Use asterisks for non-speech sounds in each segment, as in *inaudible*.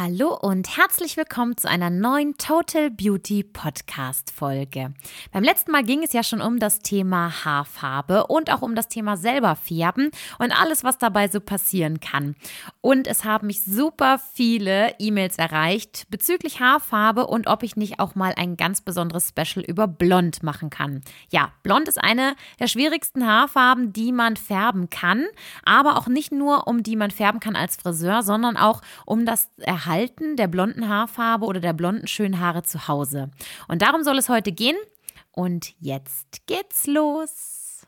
Hallo und herzlich willkommen zu einer neuen Total Beauty Podcast Folge. Beim letzten Mal ging es ja schon um das Thema Haarfarbe und auch um das Thema selber färben und alles, was dabei so passieren kann. Und es haben mich super viele E-Mails erreicht bezüglich Haarfarbe und ob ich nicht auch mal ein ganz besonderes Special über Blond machen kann. Ja, Blond ist eine der schwierigsten Haarfarben, die man färben kann, aber auch nicht nur um die man färben kann als Friseur, sondern auch um das Erhalten der blonden Haarfarbe oder der blonden schönen Haare zu Hause. Und darum soll es heute gehen. Und jetzt geht's los.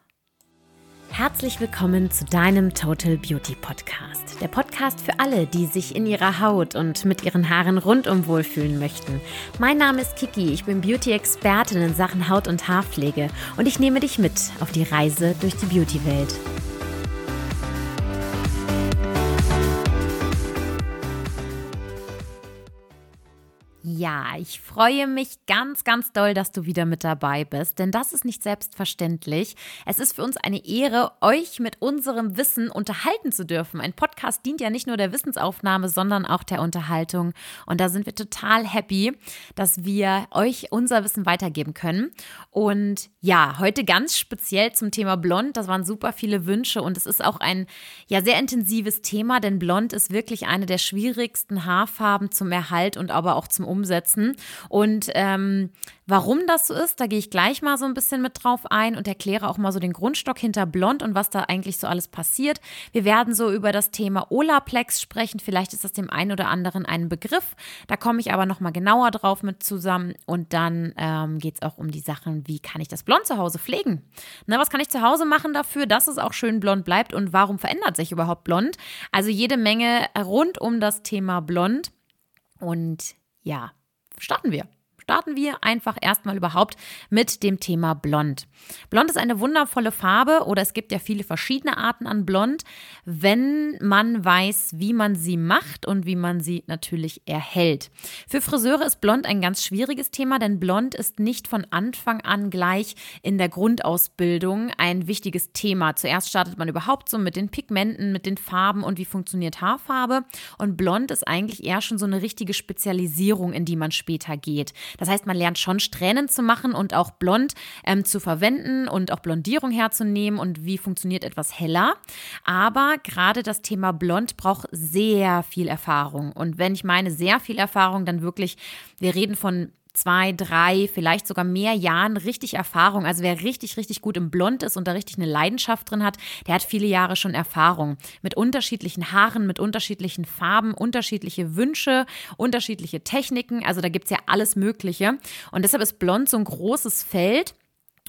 Herzlich willkommen zu deinem Total Beauty Podcast. Der Podcast für alle, die sich in ihrer Haut und mit ihren Haaren rundum wohlfühlen möchten. Mein Name ist Kiki, ich bin Beauty-Expertin in Sachen Haut- und Haarpflege und ich nehme dich mit auf die Reise durch die Beauty-Welt. Ja, ich freue mich ganz, ganz doll, dass du wieder mit dabei bist, denn das ist nicht selbstverständlich. Es ist für uns eine Ehre, euch mit unserem Wissen unterhalten zu dürfen. Ein Podcast dient ja nicht nur der Wissensaufnahme, sondern auch der Unterhaltung. Und da sind wir total happy, dass wir euch unser Wissen weitergeben können. Und ja, heute ganz speziell zum Thema Blond. Das waren super viele Wünsche und es ist auch ein ja sehr intensives Thema, denn Blond ist wirklich eine der schwierigsten Haarfarben zum Erhalt und aber auch zum Umsetzen. Und ähm, warum das so ist, da gehe ich gleich mal so ein bisschen mit drauf ein und erkläre auch mal so den Grundstock hinter Blond und was da eigentlich so alles passiert. Wir werden so über das Thema Olaplex sprechen. Vielleicht ist das dem einen oder anderen ein Begriff. Da komme ich aber noch mal genauer drauf mit zusammen. Und dann ähm, geht es auch um die Sachen, wie kann ich das Blond zu Hause pflegen? Na, was kann ich zu Hause machen dafür, dass es auch schön blond bleibt und warum verändert sich überhaupt blond? Also jede Menge rund um das Thema Blond. Und ja, starten wir starten wir einfach erstmal überhaupt mit dem Thema Blond. Blond ist eine wundervolle Farbe oder es gibt ja viele verschiedene Arten an Blond, wenn man weiß, wie man sie macht und wie man sie natürlich erhält. Für Friseure ist Blond ein ganz schwieriges Thema, denn Blond ist nicht von Anfang an gleich in der Grundausbildung ein wichtiges Thema. Zuerst startet man überhaupt so mit den Pigmenten, mit den Farben und wie funktioniert Haarfarbe. Und Blond ist eigentlich eher schon so eine richtige Spezialisierung, in die man später geht. Das heißt, man lernt schon Strähnen zu machen und auch blond ähm, zu verwenden und auch Blondierung herzunehmen und wie funktioniert etwas heller. Aber gerade das Thema Blond braucht sehr viel Erfahrung. Und wenn ich meine sehr viel Erfahrung, dann wirklich, wir reden von zwei, drei, vielleicht sogar mehr Jahren richtig Erfahrung. Also wer richtig, richtig gut im Blond ist und da richtig eine Leidenschaft drin hat, der hat viele Jahre schon Erfahrung. Mit unterschiedlichen Haaren, mit unterschiedlichen Farben, unterschiedliche Wünsche, unterschiedliche Techniken. Also da gibt es ja alles Mögliche. Und deshalb ist Blond so ein großes Feld.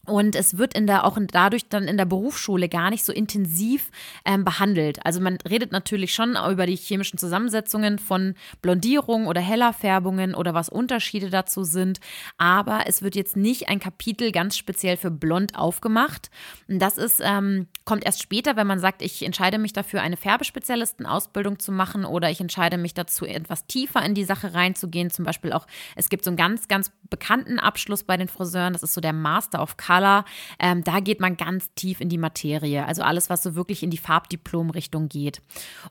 Und es wird in der, auch dadurch dann in der Berufsschule gar nicht so intensiv ähm, behandelt. Also man redet natürlich schon über die chemischen Zusammensetzungen von Blondierung oder Hellerfärbungen oder was Unterschiede dazu sind. Aber es wird jetzt nicht ein Kapitel ganz speziell für Blond aufgemacht. Und das ist, ähm, kommt erst später, wenn man sagt, ich entscheide mich dafür, eine Färbespezialistenausbildung zu machen oder ich entscheide mich dazu, etwas tiefer in die Sache reinzugehen. Zum Beispiel auch, es gibt so einen ganz, ganz bekannten Abschluss bei den Friseuren. Das ist so der Master of Color. Ähm, da geht man ganz tief in die Materie. Also alles, was so wirklich in die Farbdiplom-Richtung geht.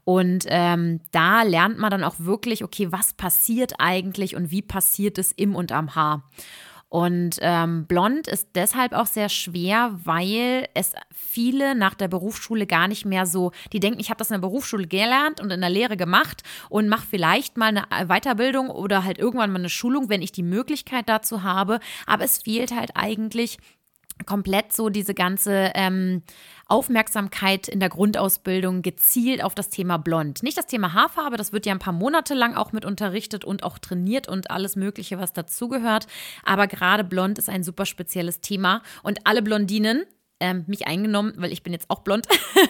Und ähm, da lernt man dann auch wirklich, okay, was passiert eigentlich und wie passiert es im und am Haar. Und ähm, blond ist deshalb auch sehr schwer, weil es viele nach der Berufsschule gar nicht mehr so, die denken, ich habe das in der Berufsschule gelernt und in der Lehre gemacht und mache vielleicht mal eine Weiterbildung oder halt irgendwann mal eine Schulung, wenn ich die Möglichkeit dazu habe. Aber es fehlt halt eigentlich komplett so diese ganze ähm, Aufmerksamkeit in der Grundausbildung gezielt auf das Thema Blond. Nicht das Thema Haarfarbe, das wird ja ein paar Monate lang auch mit unterrichtet und auch trainiert und alles Mögliche, was dazugehört. Aber gerade Blond ist ein super spezielles Thema und alle Blondinen, ähm, mich eingenommen, weil ich bin jetzt auch blond.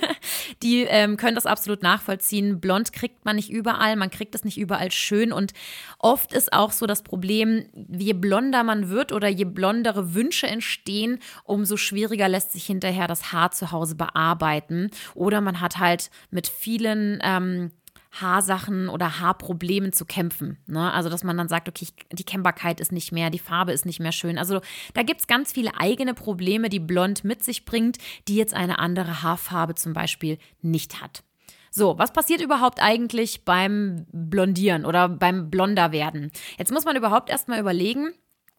*laughs* die ähm, können das absolut nachvollziehen. Blond kriegt man nicht überall, man kriegt es nicht überall schön und oft ist auch so das Problem, je blonder man wird oder je blondere Wünsche entstehen, umso schwieriger lässt sich hinterher das Haar zu Hause bearbeiten oder man hat halt mit vielen ähm, Haarsachen oder Haarproblemen zu kämpfen. Ne? Also, dass man dann sagt, okay, die Kennbarkeit ist nicht mehr, die Farbe ist nicht mehr schön. Also, da gibt es ganz viele eigene Probleme, die Blond mit sich bringt, die jetzt eine andere Haarfarbe zum Beispiel nicht hat. So, was passiert überhaupt eigentlich beim Blondieren oder beim Blonder werden? Jetzt muss man überhaupt erstmal überlegen,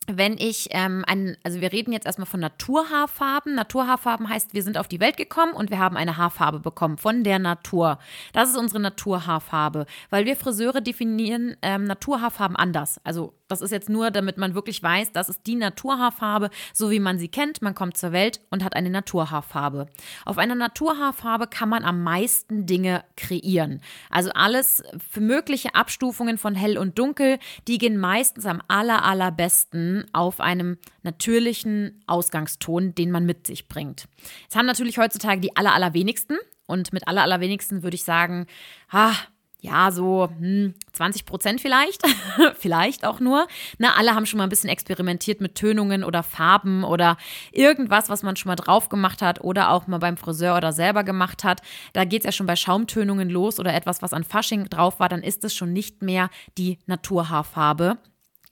wenn ich ähm, ein, also wir reden jetzt erstmal von Naturhaarfarben. Naturhaarfarben heißt, wir sind auf die Welt gekommen und wir haben eine Haarfarbe bekommen von der Natur. Das ist unsere Naturhaarfarbe, weil wir Friseure definieren ähm, Naturhaarfarben anders. Also das ist jetzt nur, damit man wirklich weiß, das ist die Naturhaarfarbe, so wie man sie kennt. Man kommt zur Welt und hat eine Naturhaarfarbe. Auf einer Naturhaarfarbe kann man am meisten Dinge kreieren. Also alles für mögliche Abstufungen von hell und dunkel, die gehen meistens am aller, allerbesten auf einem natürlichen Ausgangston, den man mit sich bringt. Es haben natürlich heutzutage die aller, allerwenigsten. Und mit aller, allerwenigsten würde ich sagen, ah, ja, so hm, 20 Prozent vielleicht, *laughs* vielleicht auch nur. Na, alle haben schon mal ein bisschen experimentiert mit Tönungen oder Farben oder irgendwas, was man schon mal drauf gemacht hat oder auch mal beim Friseur oder selber gemacht hat. Da geht es ja schon bei Schaumtönungen los oder etwas, was an Fasching drauf war, dann ist es schon nicht mehr die Naturhaarfarbe,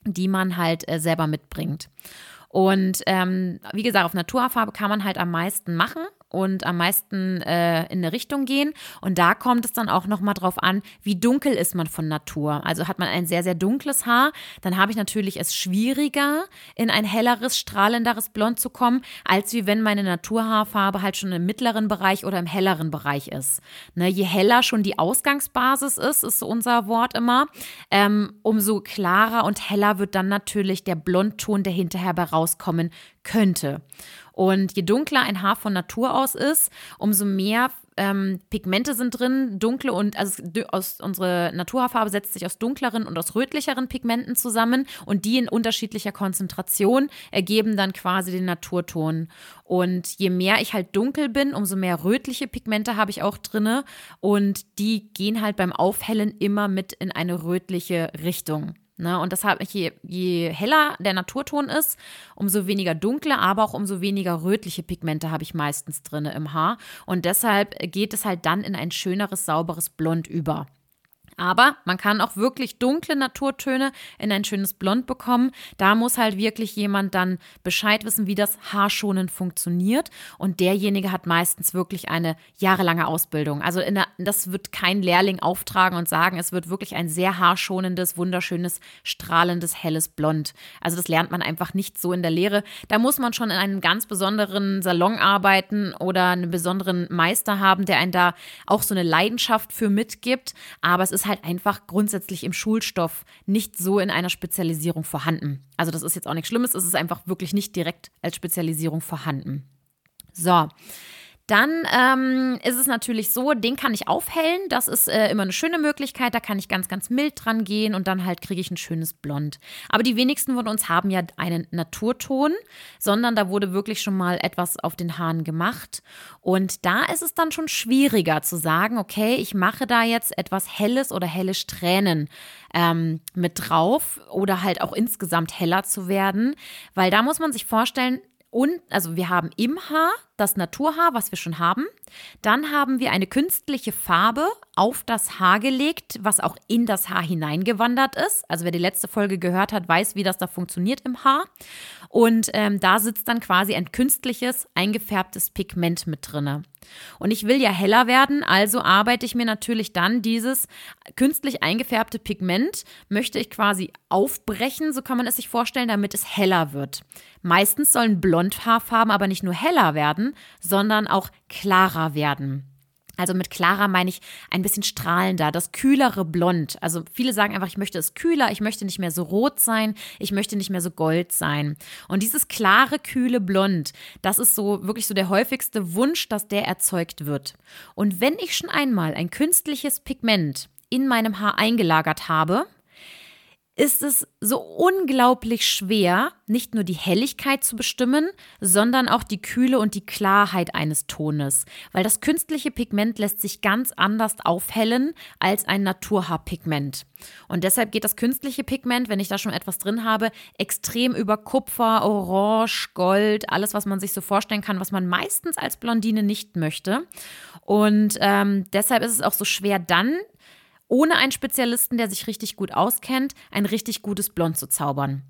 die man halt äh, selber mitbringt. Und ähm, wie gesagt, auf Naturhaarfarbe kann man halt am meisten machen und am meisten äh, in eine Richtung gehen. Und da kommt es dann auch nochmal drauf an, wie dunkel ist man von Natur. Also hat man ein sehr, sehr dunkles Haar, dann habe ich natürlich es schwieriger, in ein helleres, strahlenderes Blond zu kommen, als wie wenn meine Naturhaarfarbe halt schon im mittleren Bereich oder im helleren Bereich ist. Ne, je heller schon die Ausgangsbasis ist, ist so unser Wort immer, ähm, umso klarer und heller wird dann natürlich der Blondton, der hinterher herauskommen könnte. Und je dunkler ein Haar von Natur aus ist, umso mehr ähm, Pigmente sind drin, dunkle und also aus, unsere Naturhaarfarbe setzt sich aus dunkleren und aus rötlicheren Pigmenten zusammen und die in unterschiedlicher Konzentration ergeben dann quasi den Naturton. Und je mehr ich halt dunkel bin, umso mehr rötliche Pigmente habe ich auch drinne und die gehen halt beim Aufhellen immer mit in eine rötliche Richtung. Ne? Und deshalb, je, je heller der Naturton ist, umso weniger dunkle, aber auch umso weniger rötliche Pigmente habe ich meistens drin im Haar. Und deshalb geht es halt dann in ein schöneres, sauberes Blond über. Aber man kann auch wirklich dunkle Naturtöne in ein schönes Blond bekommen. Da muss halt wirklich jemand dann Bescheid wissen, wie das haarschonend funktioniert. Und derjenige hat meistens wirklich eine jahrelange Ausbildung. Also der, das wird kein Lehrling auftragen und sagen, es wird wirklich ein sehr haarschonendes, wunderschönes, strahlendes, helles Blond. Also das lernt man einfach nicht so in der Lehre. Da muss man schon in einem ganz besonderen Salon arbeiten oder einen besonderen Meister haben, der einen da auch so eine Leidenschaft für mitgibt. Aber es ist halt einfach grundsätzlich im Schulstoff nicht so in einer Spezialisierung vorhanden. Also das ist jetzt auch nichts Schlimmes, es ist einfach wirklich nicht direkt als Spezialisierung vorhanden. So, dann ähm, ist es natürlich so, den kann ich aufhellen. Das ist äh, immer eine schöne Möglichkeit. Da kann ich ganz, ganz mild dran gehen und dann halt kriege ich ein schönes Blond. Aber die wenigsten von uns haben ja einen Naturton, sondern da wurde wirklich schon mal etwas auf den Haaren gemacht. Und da ist es dann schon schwieriger zu sagen, okay, ich mache da jetzt etwas Helles oder helle Strähnen ähm, mit drauf oder halt auch insgesamt heller zu werden. Weil da muss man sich vorstellen, und also wir haben im Haar das Naturhaar, was wir schon haben. Dann haben wir eine künstliche Farbe auf das Haar gelegt, was auch in das Haar hineingewandert ist. Also wer die letzte Folge gehört hat, weiß, wie das da funktioniert im Haar. Und ähm, da sitzt dann quasi ein künstliches, eingefärbtes Pigment mit drinne. Und ich will ja heller werden, also arbeite ich mir natürlich dann dieses künstlich eingefärbte Pigment, möchte ich quasi aufbrechen, so kann man es sich vorstellen, damit es heller wird. Meistens sollen Blondhaarfarben aber nicht nur heller werden, sondern auch klarer werden. Also mit klarer meine ich ein bisschen strahlender, das kühlere Blond. Also viele sagen einfach, ich möchte es kühler, ich möchte nicht mehr so rot sein, ich möchte nicht mehr so gold sein. Und dieses klare, kühle Blond, das ist so wirklich so der häufigste Wunsch, dass der erzeugt wird. Und wenn ich schon einmal ein künstliches Pigment in meinem Haar eingelagert habe, ist es so unglaublich schwer, nicht nur die Helligkeit zu bestimmen, sondern auch die Kühle und die Klarheit eines Tones, weil das künstliche Pigment lässt sich ganz anders aufhellen als ein Naturhaarpigment. Und deshalb geht das künstliche Pigment, wenn ich da schon etwas drin habe, extrem über Kupfer, Orange, Gold, alles, was man sich so vorstellen kann, was man meistens als Blondine nicht möchte. Und ähm, deshalb ist es auch so schwer, dann ohne einen Spezialisten, der sich richtig gut auskennt, ein richtig gutes Blond zu zaubern.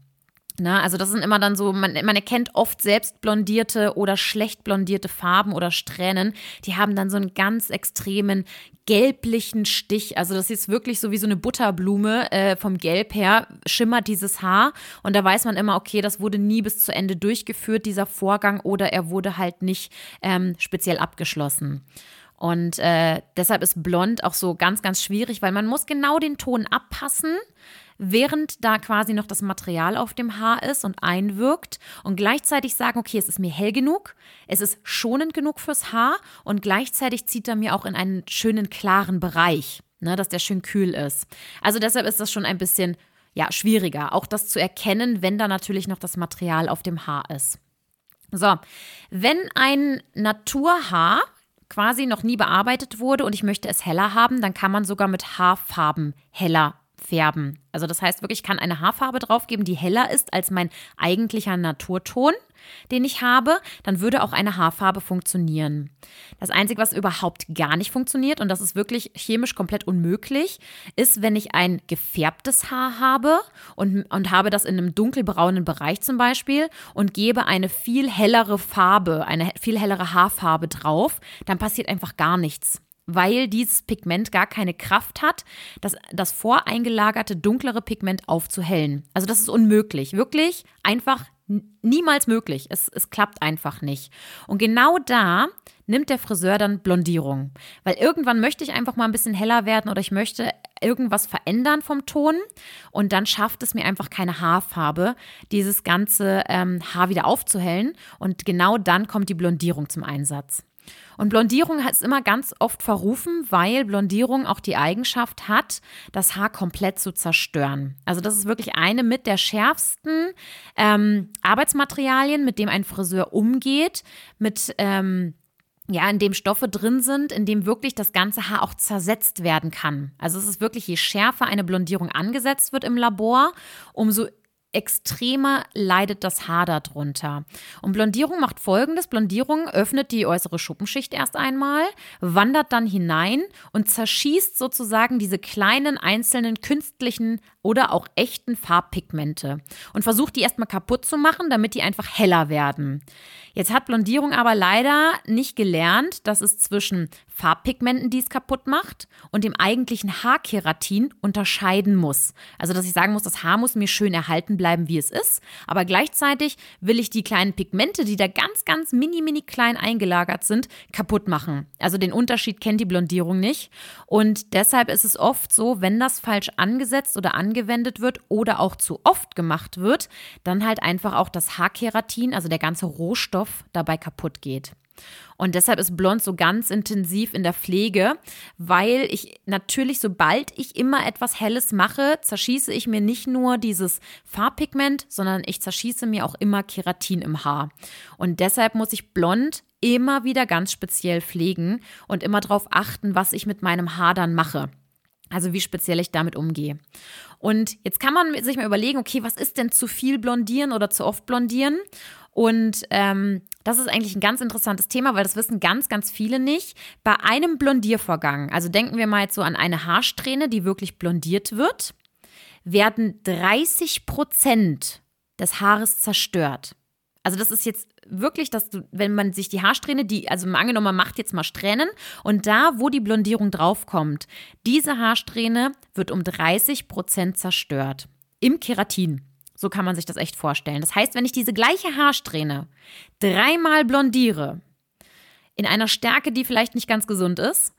Na, also das sind immer dann so, man, man erkennt oft selbst blondierte oder schlecht blondierte Farben oder Strähnen. Die haben dann so einen ganz extremen gelblichen Stich. Also das ist wirklich so wie so eine Butterblume äh, vom Gelb her, schimmert dieses Haar. Und da weiß man immer, okay, das wurde nie bis zu Ende durchgeführt, dieser Vorgang, oder er wurde halt nicht ähm, speziell abgeschlossen. Und äh, deshalb ist blond auch so ganz, ganz schwierig, weil man muss genau den Ton abpassen während da quasi noch das Material auf dem Haar ist und einwirkt und gleichzeitig sagen, okay, es ist mir hell genug, es ist schonend genug fürs Haar und gleichzeitig zieht er mir auch in einen schönen klaren Bereich, ne, dass der schön kühl ist. Also deshalb ist das schon ein bisschen ja, schwieriger, auch das zu erkennen, wenn da natürlich noch das Material auf dem Haar ist. So, wenn ein Naturhaar quasi noch nie bearbeitet wurde und ich möchte es heller haben, dann kann man sogar mit Haarfarben heller färben. Also das heißt wirklich, ich kann eine Haarfarbe draufgeben, die heller ist als mein eigentlicher Naturton, den ich habe, dann würde auch eine Haarfarbe funktionieren. Das Einzige, was überhaupt gar nicht funktioniert, und das ist wirklich chemisch komplett unmöglich, ist, wenn ich ein gefärbtes Haar habe und, und habe das in einem dunkelbraunen Bereich zum Beispiel und gebe eine viel hellere Farbe, eine viel hellere Haarfarbe drauf, dann passiert einfach gar nichts weil dieses Pigment gar keine Kraft hat, das, das voreingelagerte dunklere Pigment aufzuhellen. Also das ist unmöglich. Wirklich einfach niemals möglich. Es, es klappt einfach nicht. Und genau da nimmt der Friseur dann Blondierung. Weil irgendwann möchte ich einfach mal ein bisschen heller werden oder ich möchte irgendwas verändern vom Ton und dann schafft es mir einfach keine Haarfarbe, dieses ganze ähm, Haar wieder aufzuhellen. Und genau dann kommt die Blondierung zum Einsatz. Und Blondierung ist immer ganz oft verrufen, weil Blondierung auch die Eigenschaft hat, das Haar komplett zu zerstören. Also das ist wirklich eine mit der schärfsten ähm, Arbeitsmaterialien, mit dem ein Friseur umgeht, mit ähm, ja, in dem Stoffe drin sind, in dem wirklich das ganze Haar auch zersetzt werden kann. Also es ist wirklich, je schärfer eine Blondierung angesetzt wird im Labor, umso extremer leidet das Haar darunter. Und Blondierung macht folgendes: Blondierung öffnet die äußere Schuppenschicht erst einmal, wandert dann hinein und zerschießt sozusagen diese kleinen einzelnen künstlichen oder auch echten Farbpigmente und versucht die erstmal kaputt zu machen, damit die einfach heller werden. Jetzt hat Blondierung aber leider nicht gelernt, dass es zwischen Farbpigmenten, die es kaputt macht, und dem eigentlichen Haarkeratin unterscheiden muss. Also, dass ich sagen muss, das Haar muss mir schön erhalten bleiben, wie es ist, aber gleichzeitig will ich die kleinen Pigmente, die da ganz, ganz mini, mini klein eingelagert sind, kaputt machen. Also den Unterschied kennt die Blondierung nicht. Und deshalb ist es oft so, wenn das falsch angesetzt oder angewendet wird oder auch zu oft gemacht wird, dann halt einfach auch das Haarkeratin, also der ganze Rohstoff, dabei kaputt geht. Und deshalb ist Blond so ganz intensiv in der Pflege, weil ich natürlich, sobald ich immer etwas Helles mache, zerschieße ich mir nicht nur dieses Farbpigment, sondern ich zerschieße mir auch immer Keratin im Haar. Und deshalb muss ich Blond immer wieder ganz speziell pflegen und immer darauf achten, was ich mit meinem Haar dann mache. Also wie speziell ich damit umgehe. Und jetzt kann man sich mal überlegen, okay, was ist denn zu viel blondieren oder zu oft blondieren? Und ähm, das ist eigentlich ein ganz interessantes Thema, weil das wissen ganz, ganz viele nicht. Bei einem Blondiervorgang, also denken wir mal jetzt so an eine Haarsträhne, die wirklich blondiert wird, werden 30 Prozent des Haares zerstört. Also das ist jetzt wirklich, dass du, wenn man sich die Haarsträhne, die, also angenommen, man macht jetzt mal Strähnen und da, wo die Blondierung draufkommt, diese Haarsträhne wird um 30 Prozent zerstört. Im Keratin. So kann man sich das echt vorstellen. Das heißt, wenn ich diese gleiche Haarsträhne dreimal blondiere, in einer Stärke, die vielleicht nicht ganz gesund ist,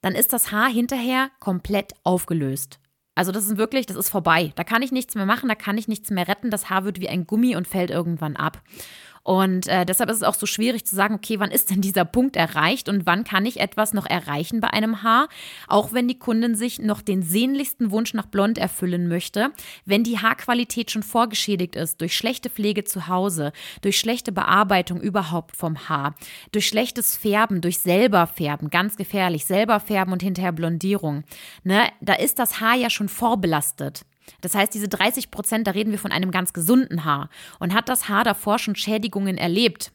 dann ist das Haar hinterher komplett aufgelöst. Also das ist wirklich, das ist vorbei. Da kann ich nichts mehr machen, da kann ich nichts mehr retten. Das Haar wird wie ein Gummi und fällt irgendwann ab. Und äh, deshalb ist es auch so schwierig zu sagen, okay, wann ist denn dieser Punkt erreicht und wann kann ich etwas noch erreichen bei einem Haar, auch wenn die Kundin sich noch den sehnlichsten Wunsch nach Blond erfüllen möchte, wenn die Haarqualität schon vorgeschädigt ist durch schlechte Pflege zu Hause, durch schlechte Bearbeitung überhaupt vom Haar, durch schlechtes Färben, durch selber Färben, ganz gefährlich, selber Färben und hinterher Blondierung. Ne, da ist das Haar ja schon vorbelastet. Das heißt, diese 30 Prozent, da reden wir von einem ganz gesunden Haar. Und hat das Haar davor schon Schädigungen erlebt,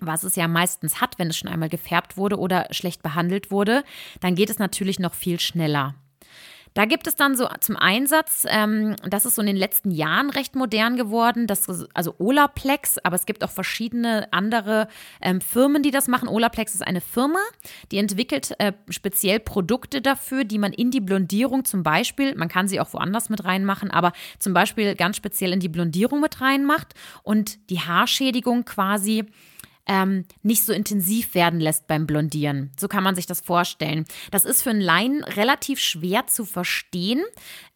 was es ja meistens hat, wenn es schon einmal gefärbt wurde oder schlecht behandelt wurde, dann geht es natürlich noch viel schneller. Da gibt es dann so zum Einsatz, ähm, das ist so in den letzten Jahren recht modern geworden, das, also Olaplex, aber es gibt auch verschiedene andere ähm, Firmen, die das machen. Olaplex ist eine Firma, die entwickelt äh, speziell Produkte dafür, die man in die Blondierung zum Beispiel, man kann sie auch woanders mit reinmachen, aber zum Beispiel ganz speziell in die Blondierung mit reinmacht und die Haarschädigung quasi ähm, nicht so intensiv werden lässt beim Blondieren. So kann man sich das vorstellen. Das ist für einen Laien relativ schwer zu verstehen,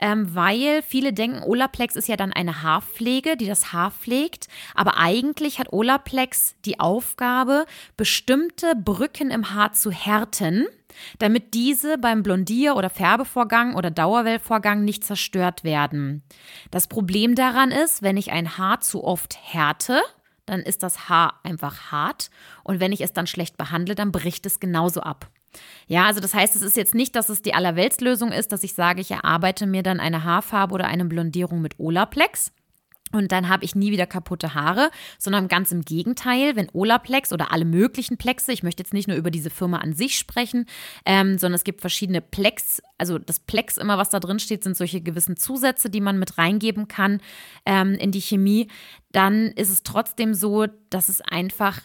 ähm, weil viele denken, Olaplex ist ja dann eine Haarpflege, die das Haar pflegt. Aber eigentlich hat Olaplex die Aufgabe, bestimmte Brücken im Haar zu härten damit diese beim Blondier- oder Färbevorgang oder Dauerwellvorgang nicht zerstört werden. Das Problem daran ist, wenn ich ein Haar zu oft härte, dann ist das Haar einfach hart. Und wenn ich es dann schlecht behandle, dann bricht es genauso ab. Ja, also das heißt, es ist jetzt nicht, dass es die Allerweltslösung ist, dass ich sage, ich erarbeite mir dann eine Haarfarbe oder eine Blondierung mit Olaplex, und dann habe ich nie wieder kaputte Haare, sondern ganz im Gegenteil, wenn Olaplex oder alle möglichen Plexe, ich möchte jetzt nicht nur über diese Firma an sich sprechen, ähm, sondern es gibt verschiedene Plex, also das Plex immer, was da drin steht, sind solche gewissen Zusätze, die man mit reingeben kann ähm, in die Chemie, dann ist es trotzdem so, dass es einfach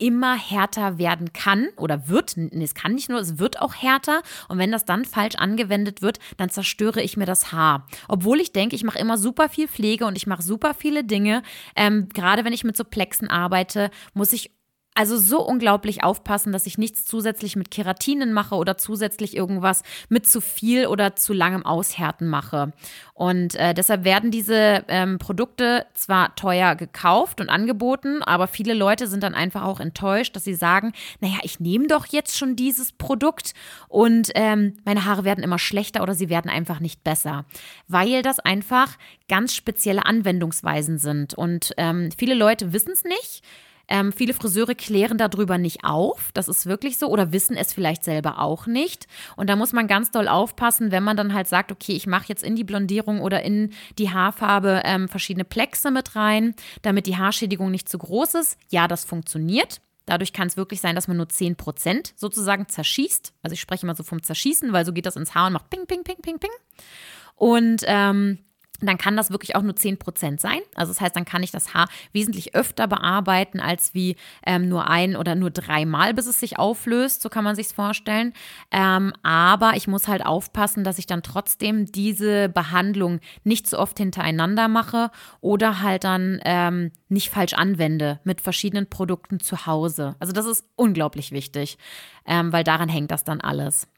immer härter werden kann oder wird. Nee, es kann nicht nur, es wird auch härter. Und wenn das dann falsch angewendet wird, dann zerstöre ich mir das Haar. Obwohl ich denke, ich mache immer super viel Pflege und ich mache super viele Dinge. Ähm, gerade wenn ich mit so Plexen arbeite, muss ich also so unglaublich aufpassen, dass ich nichts zusätzlich mit Keratinen mache oder zusätzlich irgendwas mit zu viel oder zu langem Aushärten mache. Und äh, deshalb werden diese ähm, Produkte zwar teuer gekauft und angeboten, aber viele Leute sind dann einfach auch enttäuscht, dass sie sagen, naja, ich nehme doch jetzt schon dieses Produkt und ähm, meine Haare werden immer schlechter oder sie werden einfach nicht besser, weil das einfach ganz spezielle Anwendungsweisen sind. Und ähm, viele Leute wissen es nicht ähm, viele Friseure klären darüber nicht auf. Das ist wirklich so oder wissen es vielleicht selber auch nicht. Und da muss man ganz doll aufpassen, wenn man dann halt sagt, okay, ich mache jetzt in die Blondierung oder in die Haarfarbe ähm, verschiedene Plexe mit rein, damit die Haarschädigung nicht zu groß ist. Ja, das funktioniert. Dadurch kann es wirklich sein, dass man nur 10% sozusagen zerschießt. Also ich spreche immer so vom Zerschießen, weil so geht das ins Haar und macht ping, ping, ping, ping, ping. Und ähm, dann kann das wirklich auch nur 10% sein. Also das heißt, dann kann ich das Haar wesentlich öfter bearbeiten als wie ähm, nur ein oder nur dreimal, bis es sich auflöst. So kann man sich vorstellen. Ähm, aber ich muss halt aufpassen, dass ich dann trotzdem diese Behandlung nicht so oft hintereinander mache oder halt dann ähm, nicht falsch anwende mit verschiedenen Produkten zu Hause. Also das ist unglaublich wichtig, ähm, weil daran hängt das dann alles.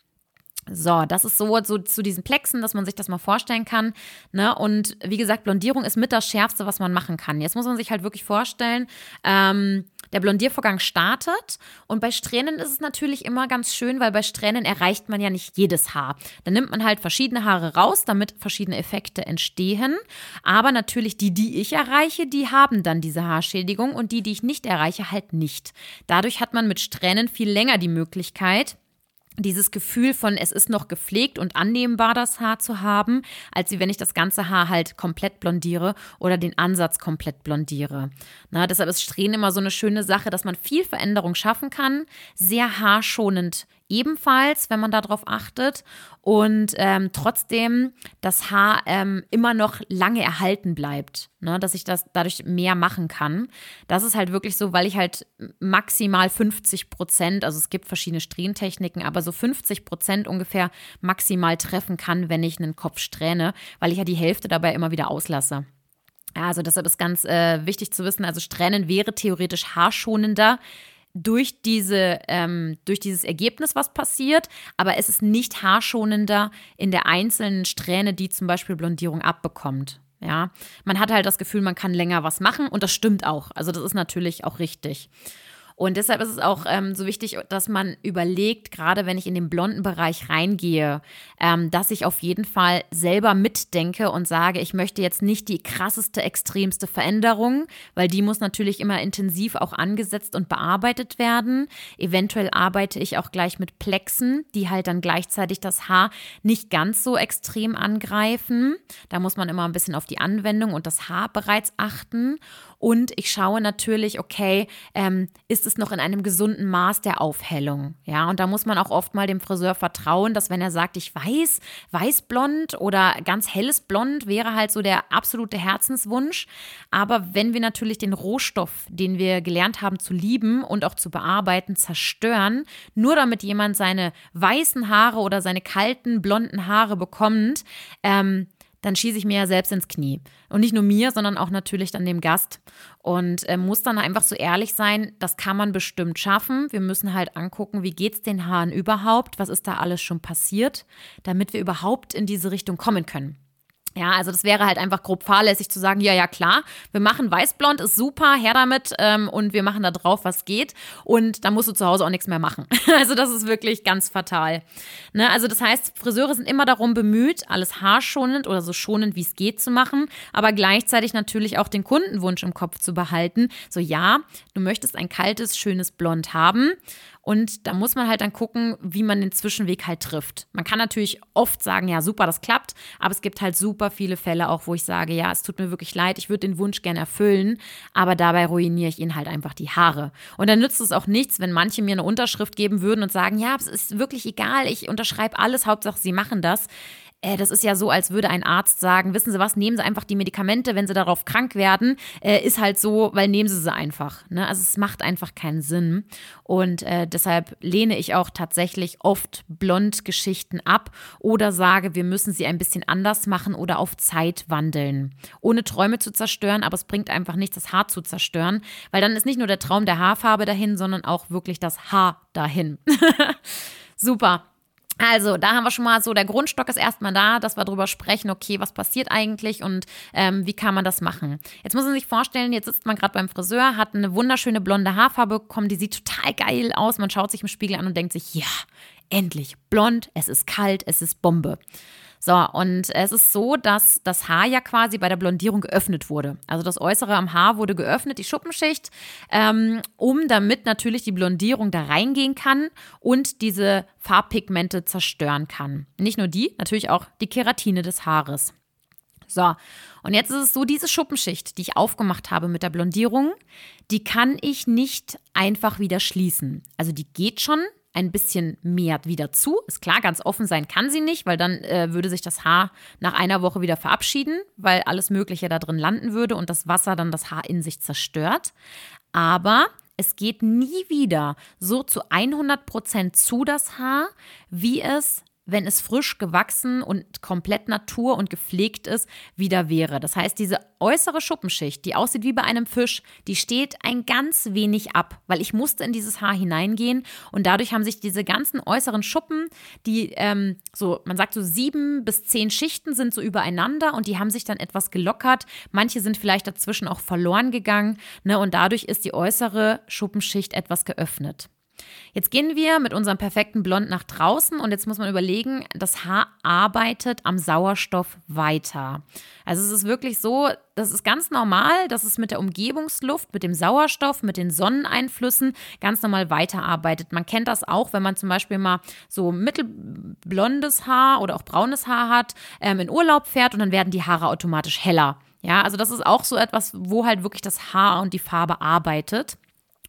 So, das ist so, so zu diesen Plexen, dass man sich das mal vorstellen kann. Ne? Und wie gesagt, Blondierung ist mit das Schärfste, was man machen kann. Jetzt muss man sich halt wirklich vorstellen, ähm, der Blondiervorgang startet und bei Strähnen ist es natürlich immer ganz schön, weil bei Strähnen erreicht man ja nicht jedes Haar. Dann nimmt man halt verschiedene Haare raus, damit verschiedene Effekte entstehen. Aber natürlich die, die ich erreiche, die haben dann diese Haarschädigung und die, die ich nicht erreiche, halt nicht. Dadurch hat man mit Strähnen viel länger die Möglichkeit, dieses Gefühl von, es ist noch gepflegt und annehmbar, das Haar zu haben, als wie wenn ich das ganze Haar halt komplett blondiere oder den Ansatz komplett blondiere. Na, deshalb ist Strähnen immer so eine schöne Sache, dass man viel Veränderung schaffen kann, sehr haarschonend ebenfalls, wenn man darauf achtet und ähm, trotzdem das Haar ähm, immer noch lange erhalten bleibt, ne? dass ich das dadurch mehr machen kann. Das ist halt wirklich so, weil ich halt maximal 50 Prozent, also es gibt verschiedene Strähntechniken, aber so 50 Prozent ungefähr maximal treffen kann, wenn ich einen Kopf strähne, weil ich ja die Hälfte dabei immer wieder auslasse. Also deshalb ist ganz äh, wichtig zu wissen, also Strähnen wäre theoretisch haarschonender, durch, diese, ähm, durch dieses Ergebnis, was passiert, aber es ist nicht haarschonender in der einzelnen Strähne, die zum Beispiel Blondierung abbekommt. Ja, man hat halt das Gefühl, man kann länger was machen und das stimmt auch. Also das ist natürlich auch richtig. Und deshalb ist es auch ähm, so wichtig, dass man überlegt, gerade wenn ich in den blonden Bereich reingehe, ähm, dass ich auf jeden Fall selber mitdenke und sage, ich möchte jetzt nicht die krasseste, extremste Veränderung, weil die muss natürlich immer intensiv auch angesetzt und bearbeitet werden. Eventuell arbeite ich auch gleich mit Plexen, die halt dann gleichzeitig das Haar nicht ganz so extrem angreifen. Da muss man immer ein bisschen auf die Anwendung und das Haar bereits achten. Und ich schaue natürlich, okay, ähm, ist es noch in einem gesunden Maß der Aufhellung. Ja, und da muss man auch oft mal dem Friseur vertrauen, dass wenn er sagt, ich weiß, weißblond oder ganz helles Blond wäre halt so der absolute Herzenswunsch. Aber wenn wir natürlich den Rohstoff, den wir gelernt haben zu lieben und auch zu bearbeiten, zerstören, nur damit jemand seine weißen Haare oder seine kalten blonden Haare bekommt, ähm, dann schieße ich mir ja selbst ins Knie. Und nicht nur mir, sondern auch natürlich dann dem Gast. Und äh, muss dann einfach so ehrlich sein, das kann man bestimmt schaffen. Wir müssen halt angucken, wie geht es den Haaren überhaupt, was ist da alles schon passiert, damit wir überhaupt in diese Richtung kommen können. Ja, also das wäre halt einfach grob fahrlässig zu sagen, ja, ja, klar, wir machen weißblond, ist super, her damit ähm, und wir machen da drauf, was geht und dann musst du zu Hause auch nichts mehr machen. *laughs* also das ist wirklich ganz fatal. Ne? Also das heißt, Friseure sind immer darum bemüht, alles haarschonend oder so schonend wie es geht zu machen, aber gleichzeitig natürlich auch den Kundenwunsch im Kopf zu behalten. So ja, du möchtest ein kaltes, schönes Blond haben und da muss man halt dann gucken, wie man den Zwischenweg halt trifft. Man kann natürlich oft sagen, ja, super, das klappt, aber es gibt halt super viele Fälle auch, wo ich sage, ja, es tut mir wirklich leid, ich würde den Wunsch gerne erfüllen, aber dabei ruiniere ich ihnen halt einfach die Haare. Und dann nützt es auch nichts, wenn manche mir eine Unterschrift geben würden und sagen, ja, es ist wirklich egal, ich unterschreibe alles, Hauptsache sie machen das äh, das ist ja so, als würde ein Arzt sagen, wissen Sie was, nehmen Sie einfach die Medikamente, wenn Sie darauf krank werden, äh, ist halt so, weil nehmen Sie sie einfach. Ne? Also es macht einfach keinen Sinn. Und äh, deshalb lehne ich auch tatsächlich oft Blond-Geschichten ab oder sage, wir müssen sie ein bisschen anders machen oder auf Zeit wandeln. Ohne Träume zu zerstören, aber es bringt einfach nichts, das Haar zu zerstören, weil dann ist nicht nur der Traum der Haarfarbe dahin, sondern auch wirklich das Haar dahin. *laughs* Super. Also, da haben wir schon mal so, der Grundstock ist erstmal da, dass wir darüber sprechen, okay, was passiert eigentlich und ähm, wie kann man das machen. Jetzt muss man sich vorstellen, jetzt sitzt man gerade beim Friseur, hat eine wunderschöne blonde Haarfarbe bekommen, die sieht total geil aus. Man schaut sich im Spiegel an und denkt sich, ja, endlich blond, es ist kalt, es ist Bombe. So, und es ist so, dass das Haar ja quasi bei der Blondierung geöffnet wurde. Also das Äußere am Haar wurde geöffnet, die Schuppenschicht, ähm, um damit natürlich die Blondierung da reingehen kann und diese Farbpigmente zerstören kann. Nicht nur die, natürlich auch die Keratine des Haares. So, und jetzt ist es so, diese Schuppenschicht, die ich aufgemacht habe mit der Blondierung, die kann ich nicht einfach wieder schließen. Also die geht schon, ein bisschen mehr wieder zu. Ist klar, ganz offen sein kann sie nicht, weil dann äh, würde sich das Haar nach einer Woche wieder verabschieden, weil alles Mögliche da drin landen würde und das Wasser dann das Haar in sich zerstört. Aber es geht nie wieder so zu 100 Prozent zu das Haar, wie es wenn es frisch gewachsen und komplett natur und gepflegt ist, wieder wäre. Das heißt, diese äußere Schuppenschicht, die aussieht wie bei einem Fisch, die steht ein ganz wenig ab, weil ich musste in dieses Haar hineingehen und dadurch haben sich diese ganzen äußeren Schuppen, die ähm, so, man sagt so sieben bis zehn Schichten sind so übereinander und die haben sich dann etwas gelockert. Manche sind vielleicht dazwischen auch verloren gegangen ne, und dadurch ist die äußere Schuppenschicht etwas geöffnet. Jetzt gehen wir mit unserem perfekten Blond nach draußen und jetzt muss man überlegen, das Haar arbeitet am Sauerstoff weiter. Also es ist wirklich so, das ist ganz normal, dass es mit der Umgebungsluft, mit dem Sauerstoff, mit den Sonneneinflüssen ganz normal weiterarbeitet. Man kennt das auch, wenn man zum Beispiel mal so mittelblondes Haar oder auch braunes Haar hat, ähm, in Urlaub fährt und dann werden die Haare automatisch heller. Ja, also das ist auch so etwas, wo halt wirklich das Haar und die Farbe arbeitet.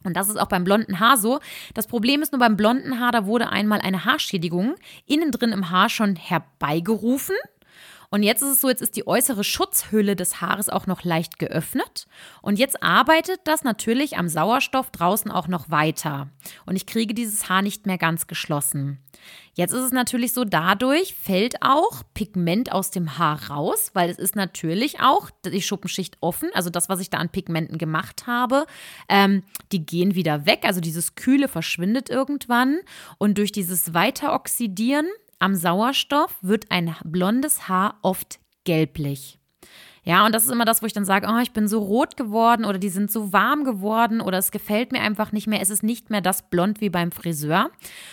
Und das ist auch beim blonden Haar so. Das Problem ist nur beim blonden Haar, da wurde einmal eine Haarschädigung innen drin im Haar schon herbeigerufen. Und jetzt ist es so, jetzt ist die äußere Schutzhülle des Haares auch noch leicht geöffnet. Und jetzt arbeitet das natürlich am Sauerstoff draußen auch noch weiter. Und ich kriege dieses Haar nicht mehr ganz geschlossen. Jetzt ist es natürlich so, dadurch fällt auch Pigment aus dem Haar raus, weil es ist natürlich auch die Schuppenschicht offen, also das, was ich da an Pigmenten gemacht habe, ähm, die gehen wieder weg, also dieses Kühle verschwindet irgendwann und durch dieses Weiteroxidieren am Sauerstoff wird ein blondes Haar oft gelblich. Ja, und das ist immer das, wo ich dann sage, oh, ich bin so rot geworden oder die sind so warm geworden oder es gefällt mir einfach nicht mehr. Es ist nicht mehr das Blond wie beim Friseur.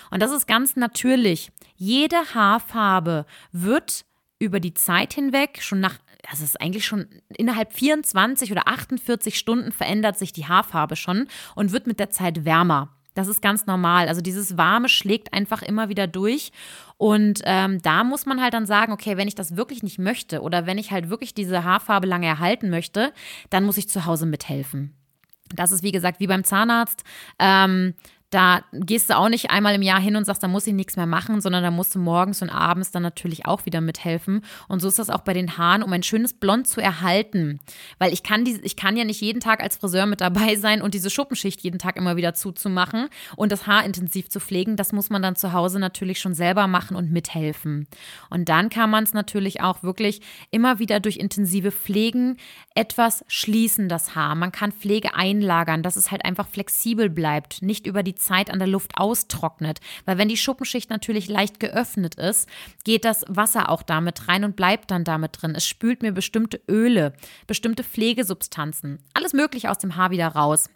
Und das ist ganz natürlich. Jede Haarfarbe wird über die Zeit hinweg schon nach also es ist eigentlich schon innerhalb 24 oder 48 Stunden verändert sich die Haarfarbe schon und wird mit der Zeit wärmer. Das ist ganz normal. Also dieses Warme schlägt einfach immer wieder durch. Und ähm, da muss man halt dann sagen, okay, wenn ich das wirklich nicht möchte oder wenn ich halt wirklich diese Haarfarbe lange erhalten möchte, dann muss ich zu Hause mithelfen. Das ist wie gesagt wie beim Zahnarzt. Ähm, da gehst du auch nicht einmal im Jahr hin und sagst, da muss ich nichts mehr machen, sondern da musst du morgens und abends dann natürlich auch wieder mithelfen. Und so ist das auch bei den Haaren, um ein schönes Blond zu erhalten. Weil ich kann, die, ich kann ja nicht jeden Tag als Friseur mit dabei sein und diese Schuppenschicht jeden Tag immer wieder zuzumachen und das Haar intensiv zu pflegen. Das muss man dann zu Hause natürlich schon selber machen und mithelfen. Und dann kann man es natürlich auch wirklich immer wieder durch intensive Pflegen etwas schließen, das Haar. Man kann Pflege einlagern, dass es halt einfach flexibel bleibt, nicht über die Zeit an der Luft austrocknet. Weil wenn die Schuppenschicht natürlich leicht geöffnet ist, geht das Wasser auch damit rein und bleibt dann damit drin. Es spült mir bestimmte Öle, bestimmte Pflegesubstanzen, alles Mögliche aus dem Haar wieder raus.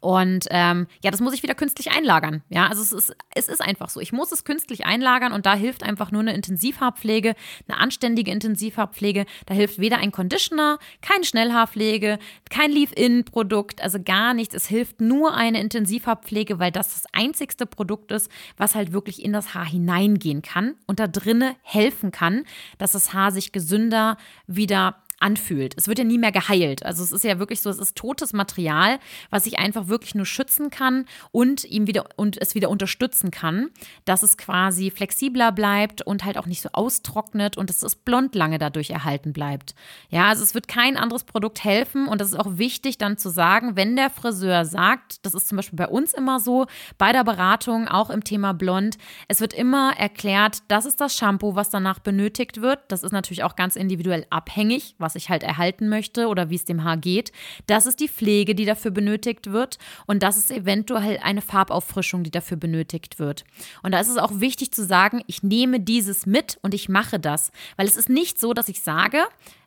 Und ähm, ja, das muss ich wieder künstlich einlagern. Ja, also es ist, es ist einfach so. Ich muss es künstlich einlagern und da hilft einfach nur eine Intensivhaarpflege, eine anständige Intensivhaarpflege. Da hilft weder ein Conditioner, keine Schnellhaarpflege, kein Leave-In-Produkt, also gar nichts. Es hilft nur eine Intensivhaarpflege, weil das das einzigste Produkt ist, was halt wirklich in das Haar hineingehen kann und da drinne helfen kann, dass das Haar sich gesünder wieder anfühlt. Es wird ja nie mehr geheilt. Also es ist ja wirklich so, es ist totes Material, was ich einfach wirklich nur schützen kann und ihm wieder und es wieder unterstützen kann, dass es quasi flexibler bleibt und halt auch nicht so austrocknet und dass es blond lange dadurch erhalten bleibt. Ja, also es wird kein anderes Produkt helfen und das ist auch wichtig dann zu sagen, wenn der Friseur sagt, das ist zum Beispiel bei uns immer so, bei der Beratung, auch im Thema Blond, es wird immer erklärt, das ist das Shampoo, was danach benötigt wird. Das ist natürlich auch ganz individuell abhängig, was was ich halt erhalten möchte oder wie es dem Haar geht. Das ist die Pflege, die dafür benötigt wird. Und das ist eventuell eine Farbauffrischung, die dafür benötigt wird. Und da ist es auch wichtig zu sagen, ich nehme dieses mit und ich mache das. Weil es ist nicht so, dass ich sage,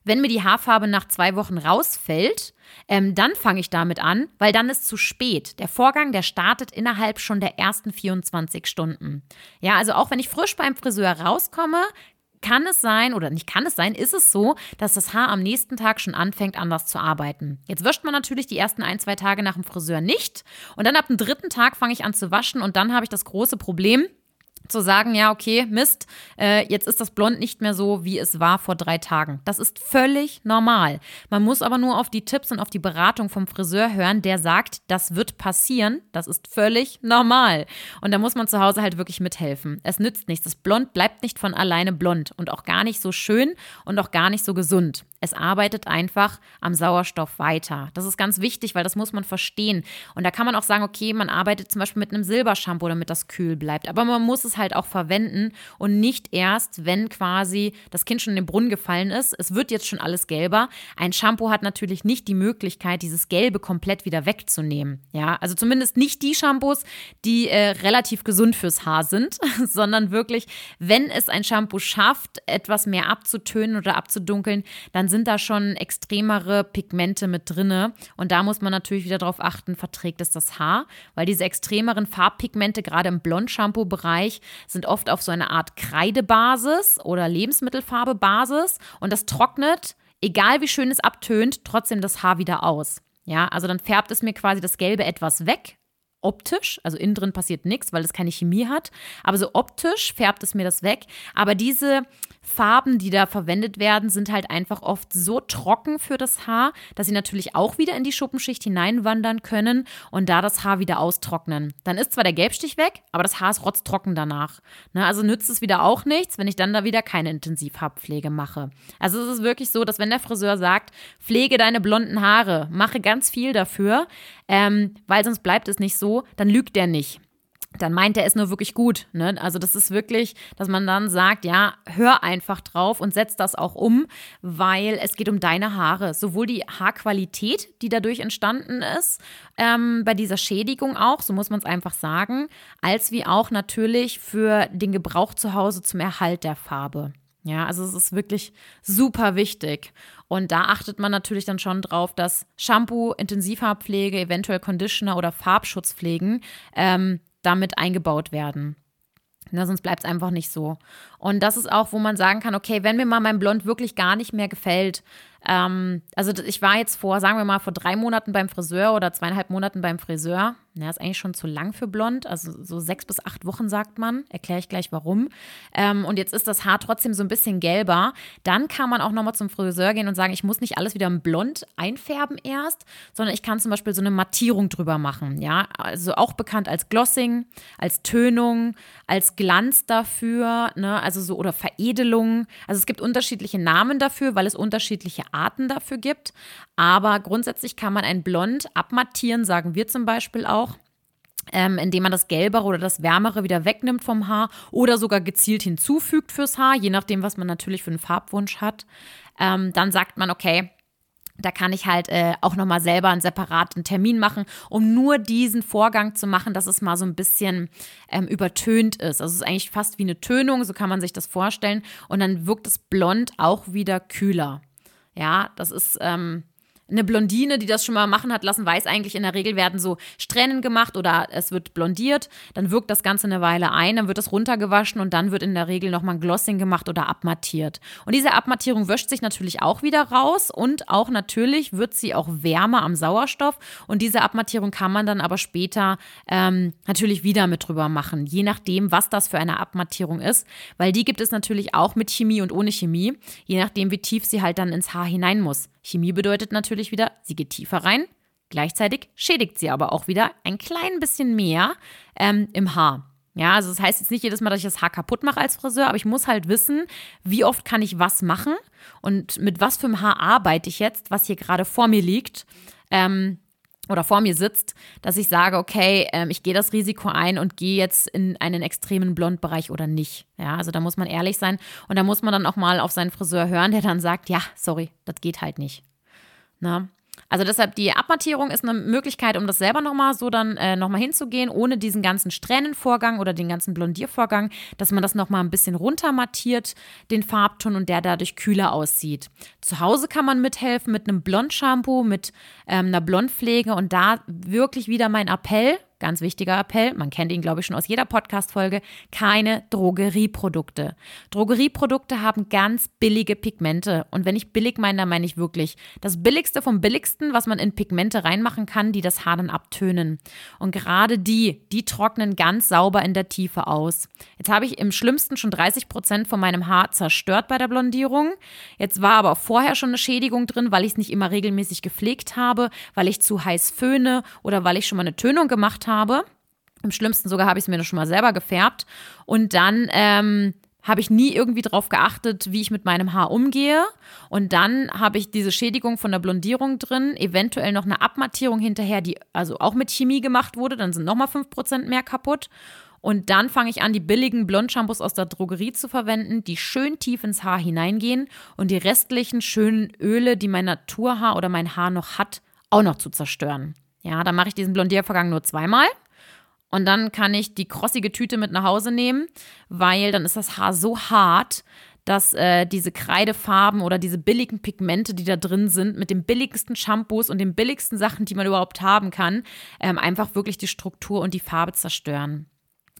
wenn mir die Haarfarbe nach zwei Wochen rausfällt, ähm, dann fange ich damit an, weil dann ist zu spät. Der Vorgang, der startet innerhalb schon der ersten 24 Stunden. Ja, also auch wenn ich frisch beim Friseur rauskomme, kann es sein, oder nicht kann es sein, ist es so, dass das Haar am nächsten Tag schon anfängt, anders zu arbeiten. Jetzt wäscht man natürlich die ersten ein, zwei Tage nach dem Friseur nicht. Und dann ab dem dritten Tag fange ich an zu waschen und dann habe ich das große Problem, zu sagen, ja, okay, Mist, äh, jetzt ist das Blond nicht mehr so, wie es war vor drei Tagen. Das ist völlig normal. Man muss aber nur auf die Tipps und auf die Beratung vom Friseur hören, der sagt, das wird passieren. Das ist völlig normal. Und da muss man zu Hause halt wirklich mithelfen. Es nützt nichts. Das Blond bleibt nicht von alleine blond und auch gar nicht so schön und auch gar nicht so gesund. Es arbeitet einfach am Sauerstoff weiter. Das ist ganz wichtig, weil das muss man verstehen. Und da kann man auch sagen, okay, man arbeitet zum Beispiel mit einem Silbershampoo, damit das kühl bleibt. Aber man muss es halt auch verwenden und nicht erst, wenn quasi das Kind schon in den Brunnen gefallen ist. Es wird jetzt schon alles gelber. Ein Shampoo hat natürlich nicht die Möglichkeit, dieses Gelbe komplett wieder wegzunehmen. Ja, also zumindest nicht die Shampoos, die äh, relativ gesund fürs Haar sind, *laughs* sondern wirklich, wenn es ein Shampoo schafft, etwas mehr abzutönen oder abzudunkeln, dann sind da schon extremere Pigmente mit drinne. Und da muss man natürlich wieder darauf achten, verträgt es das Haar, weil diese extremeren Farbpigmente, gerade im Blond-Shampoo-Bereich, sind oft auf so eine Art Kreidebasis oder Lebensmittelfarbe-Basis und das trocknet, egal wie schön es abtönt, trotzdem das Haar wieder aus. Ja, also dann färbt es mir quasi das Gelbe etwas weg, optisch, also innen drin passiert nichts, weil es keine Chemie hat, aber so optisch färbt es mir das weg. Aber diese Farben, die da verwendet werden, sind halt einfach oft so trocken für das Haar, dass sie natürlich auch wieder in die Schuppenschicht hineinwandern können und da das Haar wieder austrocknen. Dann ist zwar der Gelbstich weg, aber das Haar ist rotztrocken danach. Ne, also nützt es wieder auch nichts, wenn ich dann da wieder keine Intensivhaarpflege mache. Also es ist wirklich so, dass wenn der Friseur sagt, pflege deine blonden Haare, mache ganz viel dafür, ähm, weil sonst bleibt es nicht so, dann lügt der nicht dann meint er es nur wirklich gut. Ne? Also das ist wirklich, dass man dann sagt, ja, hör einfach drauf und setz das auch um, weil es geht um deine Haare. Sowohl die Haarqualität, die dadurch entstanden ist, ähm, bei dieser Schädigung auch, so muss man es einfach sagen, als wie auch natürlich für den Gebrauch zu Hause zum Erhalt der Farbe. Ja, also es ist wirklich super wichtig. Und da achtet man natürlich dann schon drauf, dass Shampoo, Intensivhaarpflege, eventuell Conditioner oder Farbschutzpflegen ähm, damit eingebaut werden. Ne, sonst bleibt es einfach nicht so. Und das ist auch, wo man sagen kann, okay, wenn mir mal mein Blond wirklich gar nicht mehr gefällt, Ähm, also ich war jetzt vor, sagen wir mal, vor drei Monaten beim Friseur oder zweieinhalb Monaten beim Friseur. Ja, ist eigentlich schon zu lang für blond. Also so sechs bis acht Wochen sagt man. Erkläre ich gleich warum. Ähm, und jetzt ist das Haar trotzdem so ein bisschen gelber. Dann kann man auch nochmal zum Friseur gehen und sagen, ich muss nicht alles wieder blond einfärben erst, sondern ich kann zum Beispiel so eine Mattierung drüber machen. Ja, also auch bekannt als Glossing, als Tönung, als Glanz dafür, ne? also so oder Veredelung. Also es gibt unterschiedliche Namen dafür, weil es unterschiedliche Arten dafür gibt. Aber grundsätzlich kann man ein Blond abmattieren, sagen wir zum Beispiel auch. Ähm, indem man das Gelbere oder das Wärmere wieder wegnimmt vom Haar oder sogar gezielt hinzufügt fürs Haar, je nachdem, was man natürlich für einen Farbwunsch hat. Ähm, dann sagt man, okay, da kann ich halt äh, auch nochmal selber einen separaten Termin machen, um nur diesen Vorgang zu machen, dass es mal so ein bisschen ähm, übertönt ist. Also es ist eigentlich fast wie eine Tönung, so kann man sich das vorstellen. Und dann wirkt das Blond auch wieder kühler. Ja, das ist, ähm, eine Blondine, die das schon mal machen hat lassen, weiß eigentlich, in der Regel werden so Strähnen gemacht oder es wird blondiert. Dann wirkt das Ganze eine Weile ein, dann wird es runtergewaschen und dann wird in der Regel nochmal ein Glossing gemacht oder abmattiert. Und diese Abmattierung wäscht sich natürlich auch wieder raus und auch natürlich wird sie auch wärmer am Sauerstoff. Und diese Abmattierung kann man dann aber später ähm, natürlich wieder mit drüber machen, je nachdem, was das für eine Abmattierung ist, weil die gibt es natürlich auch mit Chemie und ohne Chemie, je nachdem, wie tief sie halt dann ins Haar hinein muss. Chemie bedeutet natürlich wieder, sie geht tiefer rein. Gleichzeitig schädigt sie aber auch wieder ein klein bisschen mehr ähm, im Haar. Ja, also das heißt jetzt nicht jedes Mal, dass ich das Haar kaputt mache als Friseur, aber ich muss halt wissen, wie oft kann ich was machen und mit was für einem Haar arbeite ich jetzt, was hier gerade vor mir liegt. Ähm, oder vor mir sitzt, dass ich sage, okay, ähm, ich gehe das Risiko ein und gehe jetzt in einen extremen Blondbereich oder nicht. Ja, also da muss man ehrlich sein und da muss man dann auch mal auf seinen Friseur hören, der dann sagt, ja, sorry, das geht halt nicht. Na? Also deshalb die Abmattierung ist eine Möglichkeit, um das selber nochmal so dann äh, nochmal hinzugehen, ohne diesen ganzen Strähnenvorgang oder den ganzen Blondiervorgang, dass man das nochmal ein bisschen runtermattiert, den Farbton und der dadurch kühler aussieht. Zu Hause kann man mithelfen mit einem Blondshampoo, mit ähm, einer Blondpflege und da wirklich wieder mein Appell, Ganz wichtiger Appell, man kennt ihn, glaube ich, schon aus jeder Podcast-Folge, keine Drogerieprodukte. Drogerieprodukte haben ganz billige Pigmente. Und wenn ich billig meine, dann meine ich wirklich das Billigste vom Billigsten, was man in Pigmente reinmachen kann, die das Haar dann abtönen. Und gerade die, die trocknen ganz sauber in der Tiefe aus. Jetzt habe ich im schlimmsten schon 30 Prozent von meinem Haar zerstört bei der Blondierung. Jetzt war aber vorher schon eine Schädigung drin, weil ich es nicht immer regelmäßig gepflegt habe, weil ich zu heiß föhne oder weil ich schon mal eine Tönung gemacht habe habe. Im schlimmsten sogar habe ich es mir schon mal selber gefärbt. Und dann ähm, habe ich nie irgendwie darauf geachtet, wie ich mit meinem Haar umgehe. Und dann habe ich diese Schädigung von der Blondierung drin, eventuell noch eine Abmattierung hinterher, die also auch mit Chemie gemacht wurde. Dann sind nochmal 5% mehr kaputt. Und dann fange ich an, die billigen Blondshampoos aus der Drogerie zu verwenden, die schön tief ins Haar hineingehen und die restlichen schönen Öle, die mein Naturhaar oder mein Haar noch hat, auch noch zu zerstören. Ja, dann mache ich diesen Blondiervorgang nur zweimal. Und dann kann ich die krossige Tüte mit nach Hause nehmen, weil dann ist das Haar so hart, dass äh, diese Kreidefarben oder diese billigen Pigmente, die da drin sind, mit den billigsten Shampoos und den billigsten Sachen, die man überhaupt haben kann, ähm, einfach wirklich die Struktur und die Farbe zerstören.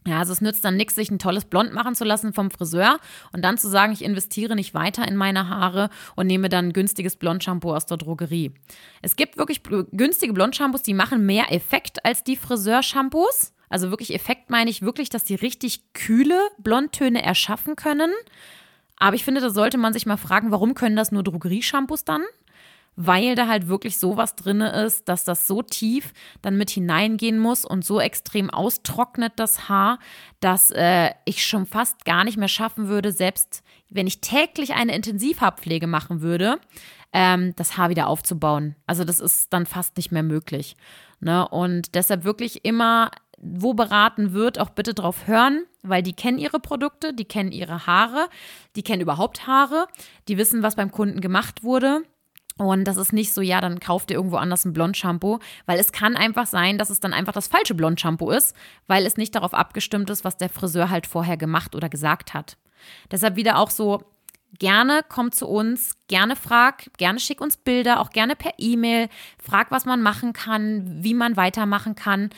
Ja, also es nützt dann nichts, sich ein tolles Blond machen zu lassen vom Friseur und dann zu sagen, ich investiere nicht weiter in meine Haare und nehme dann ein günstiges Blondshampoo aus der Drogerie. Es gibt wirklich günstige Blondshampoos, die machen mehr Effekt als die Friseurshampoos. Also wirklich Effekt meine ich wirklich, dass die richtig kühle Blondtöne erschaffen können. Aber ich finde, da sollte man sich mal fragen, warum können das nur Drogerieshampoos dann? Weil da halt wirklich sowas drin ist, dass das so tief dann mit hineingehen muss und so extrem austrocknet das Haar, dass äh, ich schon fast gar nicht mehr schaffen würde, selbst wenn ich täglich eine Intensivhaarpflege machen würde, ähm, das Haar wieder aufzubauen. Also das ist dann fast nicht mehr möglich. Ne? Und deshalb wirklich immer wo beraten wird, auch bitte drauf hören, weil die kennen ihre Produkte, die kennen ihre Haare, die kennen überhaupt Haare, die wissen, was beim Kunden gemacht wurde und das ist nicht so, ja, dann kauft ihr irgendwo anders ein Blondshampoo, weil es kann einfach sein, dass es dann einfach das falsche Blondshampoo ist, weil es nicht darauf abgestimmt ist, was der Friseur halt vorher gemacht oder gesagt hat. Deshalb wieder auch so, gerne kommt zu uns, gerne frag, gerne schick uns Bilder, auch gerne per E-Mail, frag, was man machen kann, wie man weitermachen kann.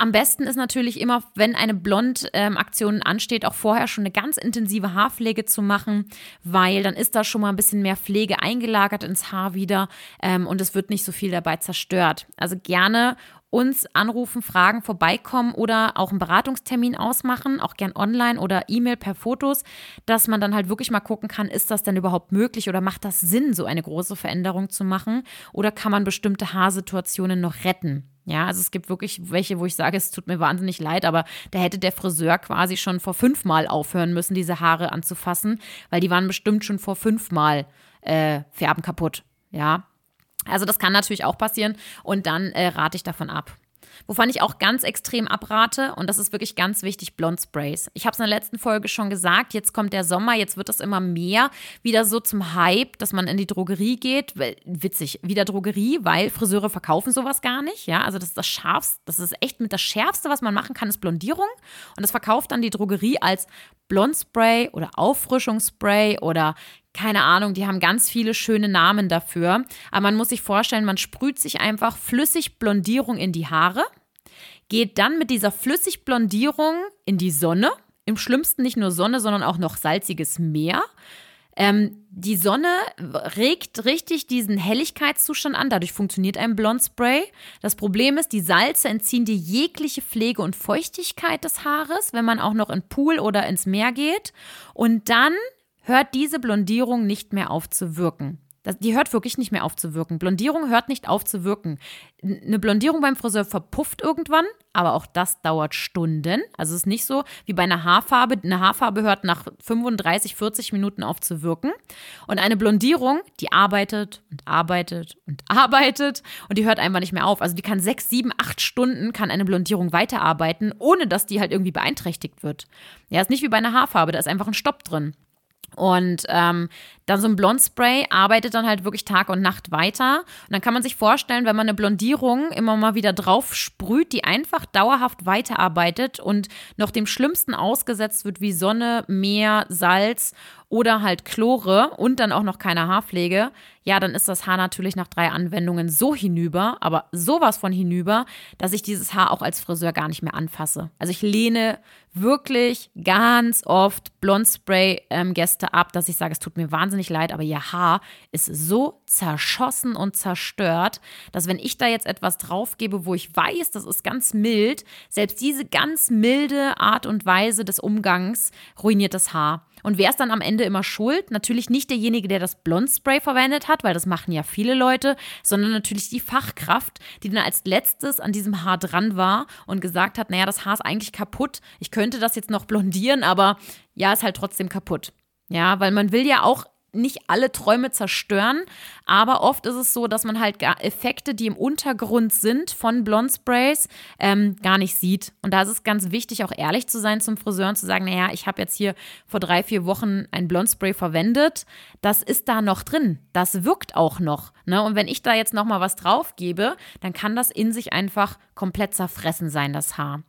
Am besten ist natürlich immer, wenn eine Blond-Aktion ähm, ansteht, auch vorher schon eine ganz intensive Haarpflege zu machen, weil dann ist da schon mal ein bisschen mehr Pflege eingelagert ins Haar wieder ähm, und es wird nicht so viel dabei zerstört. Also gerne uns anrufen, fragen, vorbeikommen oder auch einen Beratungstermin ausmachen, auch gern online oder E-Mail per Fotos, dass man dann halt wirklich mal gucken kann, ist das denn überhaupt möglich oder macht das Sinn, so eine große Veränderung zu machen oder kann man bestimmte Haarsituationen noch retten? Ja, also es gibt wirklich welche, wo ich sage, es tut mir wahnsinnig leid, aber da hätte der Friseur quasi schon vor fünfmal aufhören müssen, diese Haare anzufassen, weil die waren bestimmt schon vor fünfmal äh, Färben kaputt. Ja, also das kann natürlich auch passieren und dann äh, rate ich davon ab. Wovon ich auch ganz extrem abrate, und das ist wirklich ganz wichtig, Blondsprays. Ich habe es in der letzten Folge schon gesagt, jetzt kommt der Sommer, jetzt wird es immer mehr wieder so zum Hype, dass man in die Drogerie geht. Witzig, wieder Drogerie, weil Friseure verkaufen sowas gar nicht. Ja, also das ist das Schärfste, das ist echt mit das Schärfste, was man machen kann, ist Blondierung. Und das verkauft dann die Drogerie als Blondspray oder Auffrischungsspray oder keine Ahnung, die haben ganz viele schöne Namen dafür. Aber man muss sich vorstellen, man sprüht sich einfach flüssig Blondierung in die Haare, geht dann mit dieser flüssig Blondierung in die Sonne. Im schlimmsten nicht nur Sonne, sondern auch noch salziges Meer. Ähm, die Sonne regt richtig diesen Helligkeitszustand an, dadurch funktioniert ein Blondspray. Das Problem ist, die Salze entziehen dir jegliche Pflege und Feuchtigkeit des Haares, wenn man auch noch in Pool oder ins Meer geht. Und dann hört diese Blondierung nicht mehr auf zu wirken. Das, die hört wirklich nicht mehr auf zu wirken. Blondierung hört nicht auf zu wirken. Eine Blondierung beim Friseur verpufft irgendwann, aber auch das dauert Stunden. Also es ist nicht so wie bei einer Haarfarbe. Eine Haarfarbe hört nach 35, 40 Minuten auf zu wirken. Und eine Blondierung, die arbeitet und arbeitet und *laughs* arbeitet und die hört einfach nicht mehr auf. Also die kann sechs, sieben, acht Stunden kann eine Blondierung weiterarbeiten, ohne dass die halt irgendwie beeinträchtigt wird. Ja, ist nicht wie bei einer Haarfarbe, da ist einfach ein Stopp drin. Und ähm, dann so ein Blondspray arbeitet dann halt wirklich Tag und Nacht weiter. Und dann kann man sich vorstellen, wenn man eine Blondierung immer mal wieder drauf sprüht, die einfach dauerhaft weiterarbeitet und noch dem Schlimmsten ausgesetzt wird wie Sonne, Meer, Salz oder halt Chlore und dann auch noch keine Haarpflege, ja, dann ist das Haar natürlich nach drei Anwendungen so hinüber, aber sowas von hinüber, dass ich dieses Haar auch als Friseur gar nicht mehr anfasse. Also ich lehne wirklich ganz oft Blondspray-Gäste ähm, ab, dass ich sage, es tut mir wahnsinnig leid, aber ihr Haar ist so zerschossen und zerstört, dass wenn ich da jetzt etwas draufgebe, wo ich weiß, das ist ganz mild, selbst diese ganz milde Art und Weise des Umgangs ruiniert das Haar. Und wer ist dann am Ende immer schuld? Natürlich nicht derjenige, der das Blondspray verwendet hat, weil das machen ja viele Leute, sondern natürlich die Fachkraft, die dann als letztes an diesem Haar dran war und gesagt hat, naja, das Haar ist eigentlich kaputt. Ich könnte das jetzt noch blondieren, aber ja, ist halt trotzdem kaputt. Ja, weil man will ja auch nicht alle Träume zerstören, aber oft ist es so, dass man halt Effekte, die im Untergrund sind von Blondsprays, ähm, gar nicht sieht. Und da ist es ganz wichtig, auch ehrlich zu sein zum Friseur und zu sagen, naja, ich habe jetzt hier vor drei, vier Wochen ein Blondspray verwendet, das ist da noch drin, das wirkt auch noch. Ne? Und wenn ich da jetzt nochmal was drauf gebe, dann kann das in sich einfach komplett zerfressen sein, das Haar.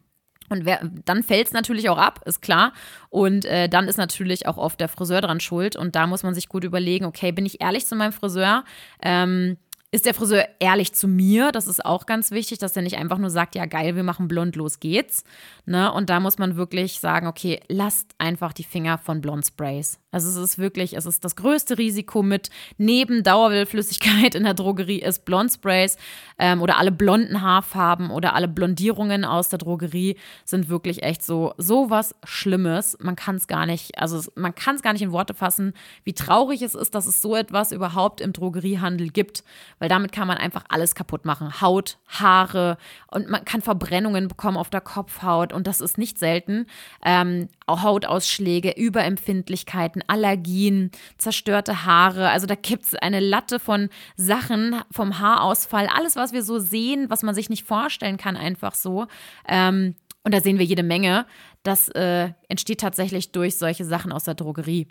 Und wer, dann fällt es natürlich auch ab, ist klar. Und äh, dann ist natürlich auch oft der Friseur dran schuld. Und da muss man sich gut überlegen, okay, bin ich ehrlich zu meinem Friseur? Ähm, ist der Friseur ehrlich zu mir? Das ist auch ganz wichtig, dass er nicht einfach nur sagt, ja geil, wir machen blond, los geht's. Ne? Und da muss man wirklich sagen, okay, lasst einfach die Finger von Blondsprays. Also es ist wirklich, es ist das größte Risiko mit neben Dauerwellflüssigkeit in der Drogerie ist Blondsprays ähm, oder alle blonden Haarfarben oder alle Blondierungen aus der Drogerie sind wirklich echt so so was Schlimmes. Man kann es gar nicht, also man kann es gar nicht in Worte fassen, wie traurig es ist, dass es so etwas überhaupt im Drogeriehandel gibt, weil damit kann man einfach alles kaputt machen. Haut, Haare und man kann Verbrennungen bekommen auf der Kopfhaut und das ist nicht selten. Ähm, Hautausschläge, Überempfindlichkeiten Allergien, zerstörte Haare. Also da gibt es eine Latte von Sachen vom Haarausfall, alles, was wir so sehen, was man sich nicht vorstellen kann, einfach so. Ähm, und da sehen wir jede Menge. Das äh, entsteht tatsächlich durch solche Sachen aus der Drogerie.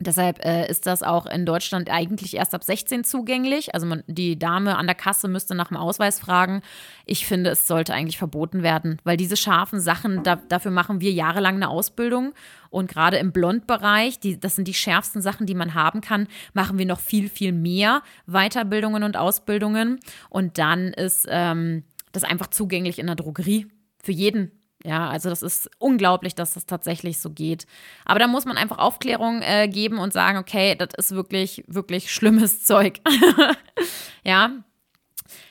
Deshalb äh, ist das auch in Deutschland eigentlich erst ab 16 zugänglich. Also man, die Dame an der Kasse müsste nach dem Ausweis fragen. Ich finde, es sollte eigentlich verboten werden, weil diese scharfen Sachen, da, dafür machen wir jahrelang eine Ausbildung. Und gerade im Blondbereich, die, das sind die schärfsten Sachen, die man haben kann, machen wir noch viel, viel mehr Weiterbildungen und Ausbildungen. Und dann ist ähm, das einfach zugänglich in der Drogerie. für jeden. Ja, also das ist unglaublich, dass das tatsächlich so geht. Aber da muss man einfach Aufklärung äh, geben und sagen, okay, das ist wirklich, wirklich schlimmes *laughs* Zeug. ja.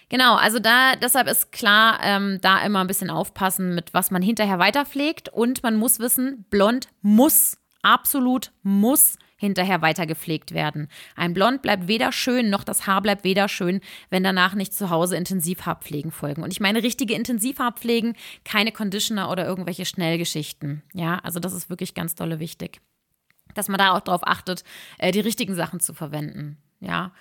Genau, also da, deshalb ist klar, ähm, da immer ein bisschen aufpassen, mit was man hinterher weiterpflegt. Und man muss wissen, blond muss, absolut muss hinterher weiter gepflegt werden. Ein Blond bleibt weder schön, noch das Haar bleibt weder schön, wenn danach nicht zu Hause Intensivhaarpflegen folgen. Und ich meine richtige Intensivhaarpflegen, keine Conditioner oder irgendwelche Schnellgeschichten. Ja, also das ist wirklich ganz dolle wichtig. Dass man da auch darauf achtet, äh, die richtigen Sachen zu verwenden. Ja.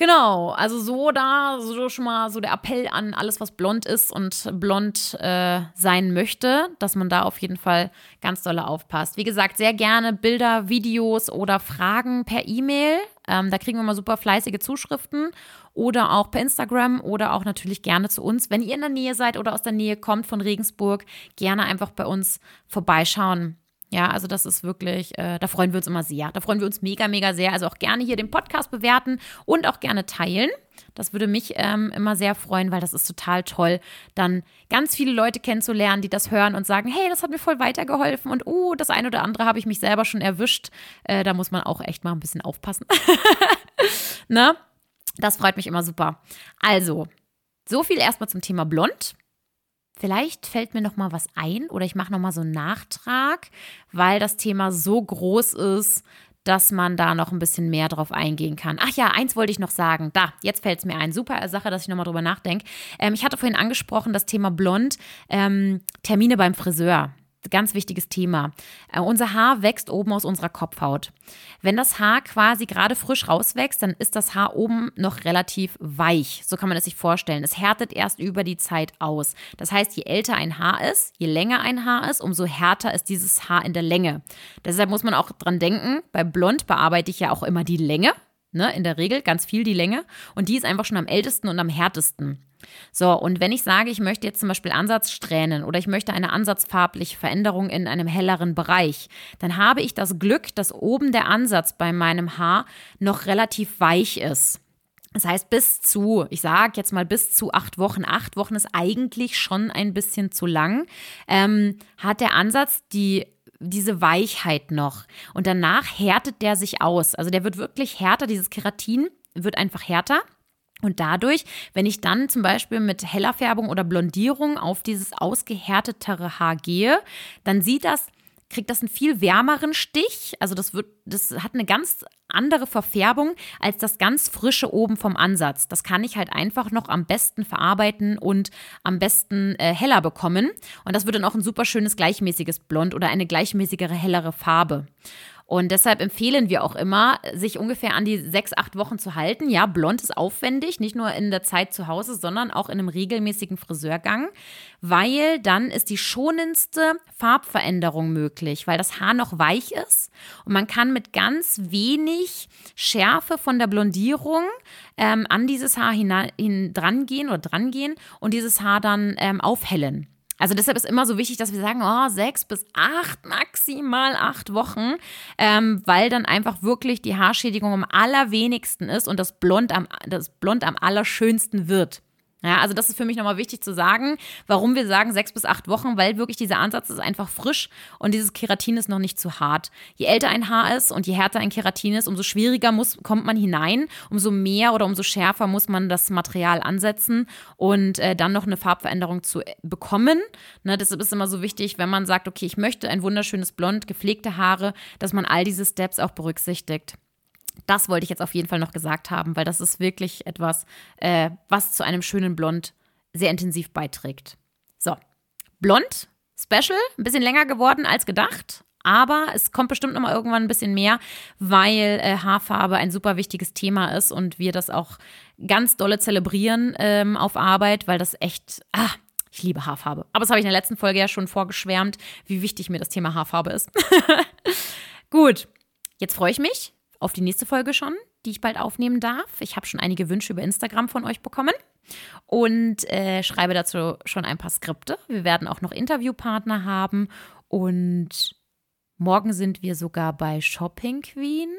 Genau, also so da, so schon mal so der Appell an alles, was blond ist und blond äh, sein möchte, dass man da auf jeden Fall ganz doll aufpasst. Wie gesagt, sehr gerne Bilder, Videos oder Fragen per E-Mail. Ähm, da kriegen wir mal super fleißige Zuschriften oder auch per Instagram oder auch natürlich gerne zu uns. Wenn ihr in der Nähe seid oder aus der Nähe kommt von Regensburg, gerne einfach bei uns vorbeischauen. Ja, also das ist wirklich, äh, da freuen wir uns immer sehr. Da freuen wir uns mega, mega sehr. Also auch gerne hier den Podcast bewerten und auch gerne teilen. Das würde mich ähm, immer sehr freuen, weil das ist total toll, dann ganz viele Leute kennenzulernen, die das hören und sagen, hey, das hat mir voll weitergeholfen und oh, das eine oder andere habe ich mich selber schon erwischt. Äh, da muss man auch echt mal ein bisschen aufpassen. *laughs* ne? Das freut mich immer super. Also, so viel erstmal zum Thema Blond. Vielleicht fällt mir noch mal was ein oder ich mache noch mal so einen Nachtrag, weil das Thema so groß ist, dass man da noch ein bisschen mehr drauf eingehen kann. Ach ja, eins wollte ich noch sagen. Da, jetzt fällt es mir ein. Super Sache, dass ich nochmal drüber nachdenke. Ähm, ich hatte vorhin angesprochen, das Thema Blond, ähm, Termine beim Friseur. Ganz wichtiges Thema. Äh, unser Haar wächst oben aus unserer Kopfhaut. Wenn das Haar quasi gerade frisch rauswächst, dann ist das Haar oben noch relativ weich. So kann man es sich vorstellen. Es härtet erst über die Zeit aus. Das heißt, je älter ein Haar ist, je länger ein Haar ist, umso härter ist dieses Haar in der Länge. Deshalb muss man auch dran denken, bei Blond bearbeite ich ja auch immer die Länge. Ne, in der Regel ganz viel die Länge. Und die ist einfach schon am ältesten und am härtesten. So, und wenn ich sage, ich möchte jetzt zum Beispiel Ansatzsträhnen oder ich möchte eine ansatzfarbliche Veränderung in einem helleren Bereich, dann habe ich das Glück, dass oben der Ansatz bei meinem Haar noch relativ weich ist. Das heißt, bis zu, ich sage jetzt mal bis zu acht Wochen, acht Wochen ist eigentlich schon ein bisschen zu lang, ähm, hat der Ansatz die diese Weichheit noch. Und danach härtet der sich aus. Also der wird wirklich härter, dieses Keratin wird einfach härter. Und dadurch, wenn ich dann zum Beispiel mit heller Färbung oder Blondierung auf dieses ausgehärtetere Haar gehe, dann sieht das, kriegt das einen viel wärmeren Stich. Also das wird, das hat eine ganz andere Verfärbung als das ganz frische oben vom Ansatz. Das kann ich halt einfach noch am besten verarbeiten und am besten äh, heller bekommen. Und das wird dann auch ein super schönes gleichmäßiges Blond oder eine gleichmäßigere, hellere Farbe. Und deshalb empfehlen wir auch immer, sich ungefähr an die sechs, acht Wochen zu halten. Ja, blond ist aufwendig, nicht nur in der Zeit zu Hause, sondern auch in einem regelmäßigen Friseurgang, weil dann ist die schonendste Farbveränderung möglich, weil das Haar noch weich ist und man kann mit ganz wenig Schärfe von der Blondierung ähm, an dieses Haar hin, hin dran gehen oder dran gehen und dieses Haar dann ähm, aufhellen. Also deshalb ist immer so wichtig, dass wir sagen, oh, sechs bis acht, maximal acht Wochen, ähm, weil dann einfach wirklich die Haarschädigung am allerwenigsten ist und das Blond am, das Blond am allerschönsten wird. Ja, also das ist für mich nochmal wichtig zu sagen, warum wir sagen sechs bis acht Wochen, weil wirklich dieser Ansatz ist einfach frisch und dieses Keratin ist noch nicht zu hart. Je älter ein Haar ist und je härter ein Keratin ist, umso schwieriger muss, kommt man hinein, umso mehr oder umso schärfer muss man das Material ansetzen und äh, dann noch eine Farbveränderung zu äh, bekommen. Ne, deshalb ist immer so wichtig, wenn man sagt, okay, ich möchte ein wunderschönes Blond, gepflegte Haare, dass man all diese Steps auch berücksichtigt. Das wollte ich jetzt auf jeden Fall noch gesagt haben, weil das ist wirklich etwas, äh, was zu einem schönen Blond sehr intensiv beiträgt. So, Blond, Special, ein bisschen länger geworden als gedacht. Aber es kommt bestimmt noch mal irgendwann ein bisschen mehr, weil äh, Haarfarbe ein super wichtiges Thema ist und wir das auch ganz dolle zelebrieren ähm, auf Arbeit, weil das echt, ah, ich liebe Haarfarbe. Aber das habe ich in der letzten Folge ja schon vorgeschwärmt, wie wichtig mir das Thema Haarfarbe ist. *laughs* Gut, jetzt freue ich mich, auf die nächste Folge schon, die ich bald aufnehmen darf. Ich habe schon einige Wünsche über Instagram von euch bekommen und äh, schreibe dazu schon ein paar Skripte. Wir werden auch noch Interviewpartner haben und morgen sind wir sogar bei Shopping Queen.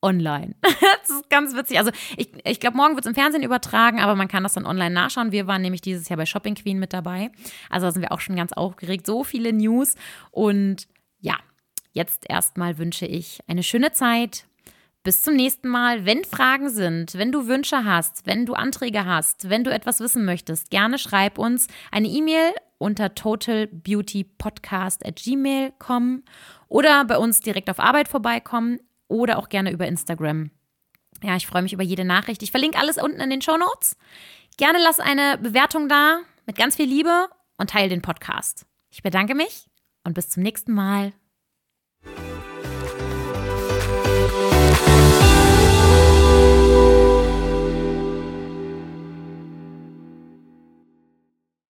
online. *laughs* das ist ganz witzig. Also ich, ich glaube, morgen wird es im Fernsehen übertragen, aber man kann das dann online nachschauen. Wir waren nämlich dieses Jahr bei Shopping Queen mit dabei. Also da sind wir auch schon ganz aufgeregt. So viele News. Und ja, jetzt erstmal wünsche ich eine schöne Zeit. Bis zum nächsten Mal. Wenn Fragen sind, wenn du Wünsche hast, wenn du Anträge hast, wenn du etwas wissen möchtest, gerne schreib uns eine E-Mail unter totalbeautypodcast at gmail.com oder bei uns direkt auf Arbeit vorbeikommen oder auch gerne über Instagram. Ja, ich freue mich über jede Nachricht. Ich verlinke alles unten in den Show Notes. Gerne lass eine Bewertung da mit ganz viel Liebe und teile den Podcast. Ich bedanke mich und bis zum nächsten Mal.